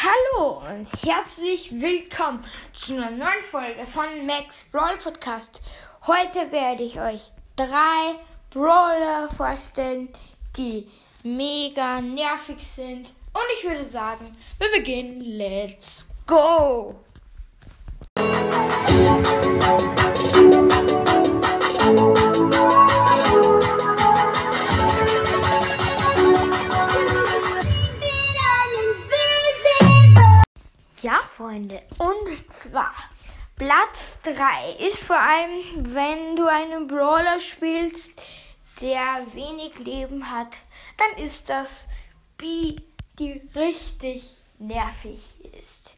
Hallo und herzlich willkommen zu einer neuen Folge von Max Brawl Podcast. Heute werde ich euch drei Brawler vorstellen, die mega nervig sind. Und ich würde sagen, wir beginnen. Let's go! Freunde, und zwar Platz 3 ist vor allem, wenn du einen Brawler spielst, der wenig Leben hat, dann ist das B, die richtig nervig ist.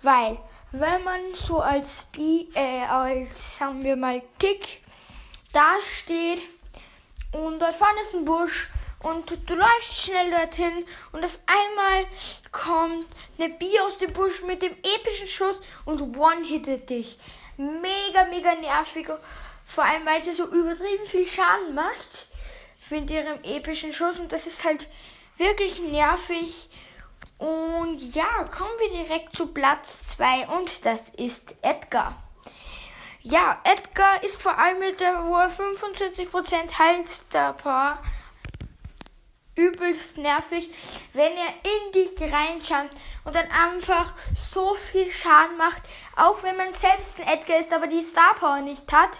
Weil, wenn man so als B, äh, als, sagen wir mal, Tick da steht und dort vorne ist ein Busch und du, du läufst schnell dorthin und auf einmal kommt eine Bi aus dem Busch mit dem epischen Schuss und one-hittet dich. Mega, mega nervig. Vor allem, weil sie so übertrieben viel Schaden macht mit ihrem epischen Schuss und das ist halt wirklich nervig. Und ja, kommen wir direkt zu Platz 2 und das ist Edgar. Ja, Edgar ist vor allem mit der hohe 25% Heilstar übelst nervig, wenn er in dich reinschaut und dann einfach so viel Schaden macht, auch wenn man selbst ein Edgar ist, aber die Star Power nicht hat.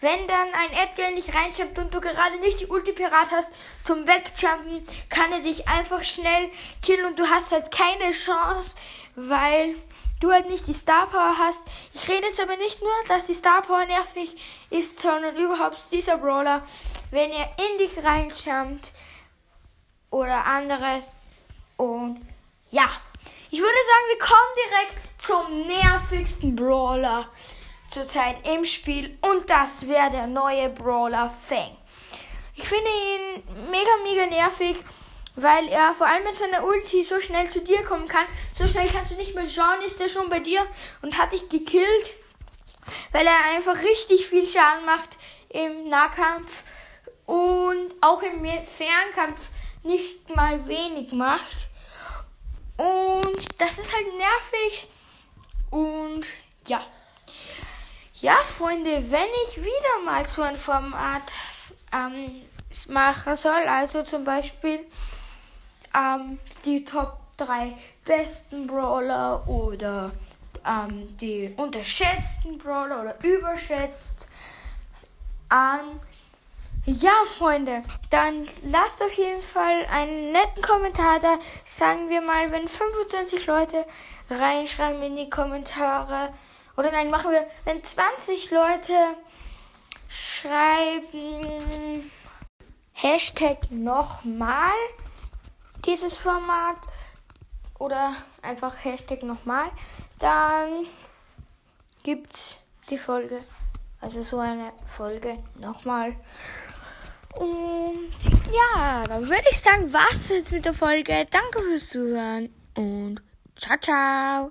Wenn dann ein Edgar in dich reinschaut und du gerade nicht die Ulti-Pirat hast zum Wegjumpen, kann er dich einfach schnell killen und du hast halt keine Chance, weil du halt nicht die Star Power hast. Ich rede jetzt aber nicht nur, dass die Star Power nervig ist, sondern überhaupt dieser Brawler, wenn er in dich reinschaut, oder anderes. Und ja, ich würde sagen, wir kommen direkt zum nervigsten Brawler zurzeit im Spiel. Und das wäre der neue Brawler Fang. Ich finde ihn mega, mega nervig, weil er vor allem mit seiner Ulti so schnell zu dir kommen kann. So schnell kannst du nicht mehr schauen, ist er schon bei dir und hat dich gekillt, weil er einfach richtig viel Schaden macht im Nahkampf und auch im Fernkampf nicht mal wenig macht. Und das ist halt nervig. Und ja. Ja, Freunde, wenn ich wieder mal so ein Format ähm, machen soll, also zum Beispiel ähm, die Top 3 besten Brawler oder ähm, die unterschätzten Brawler oder überschätzt, ähm, ja, Freunde, dann lasst auf jeden Fall einen netten Kommentar da. Sagen wir mal, wenn 25 Leute reinschreiben in die Kommentare. Oder nein, machen wir, wenn 20 Leute schreiben Hashtag nochmal dieses Format oder einfach Hashtag nochmal, dann gibt's die Folge. Also so eine Folge nochmal. Und ja, dann würde ich sagen, was jetzt mit der Folge. Danke fürs Zuhören und ciao, ciao.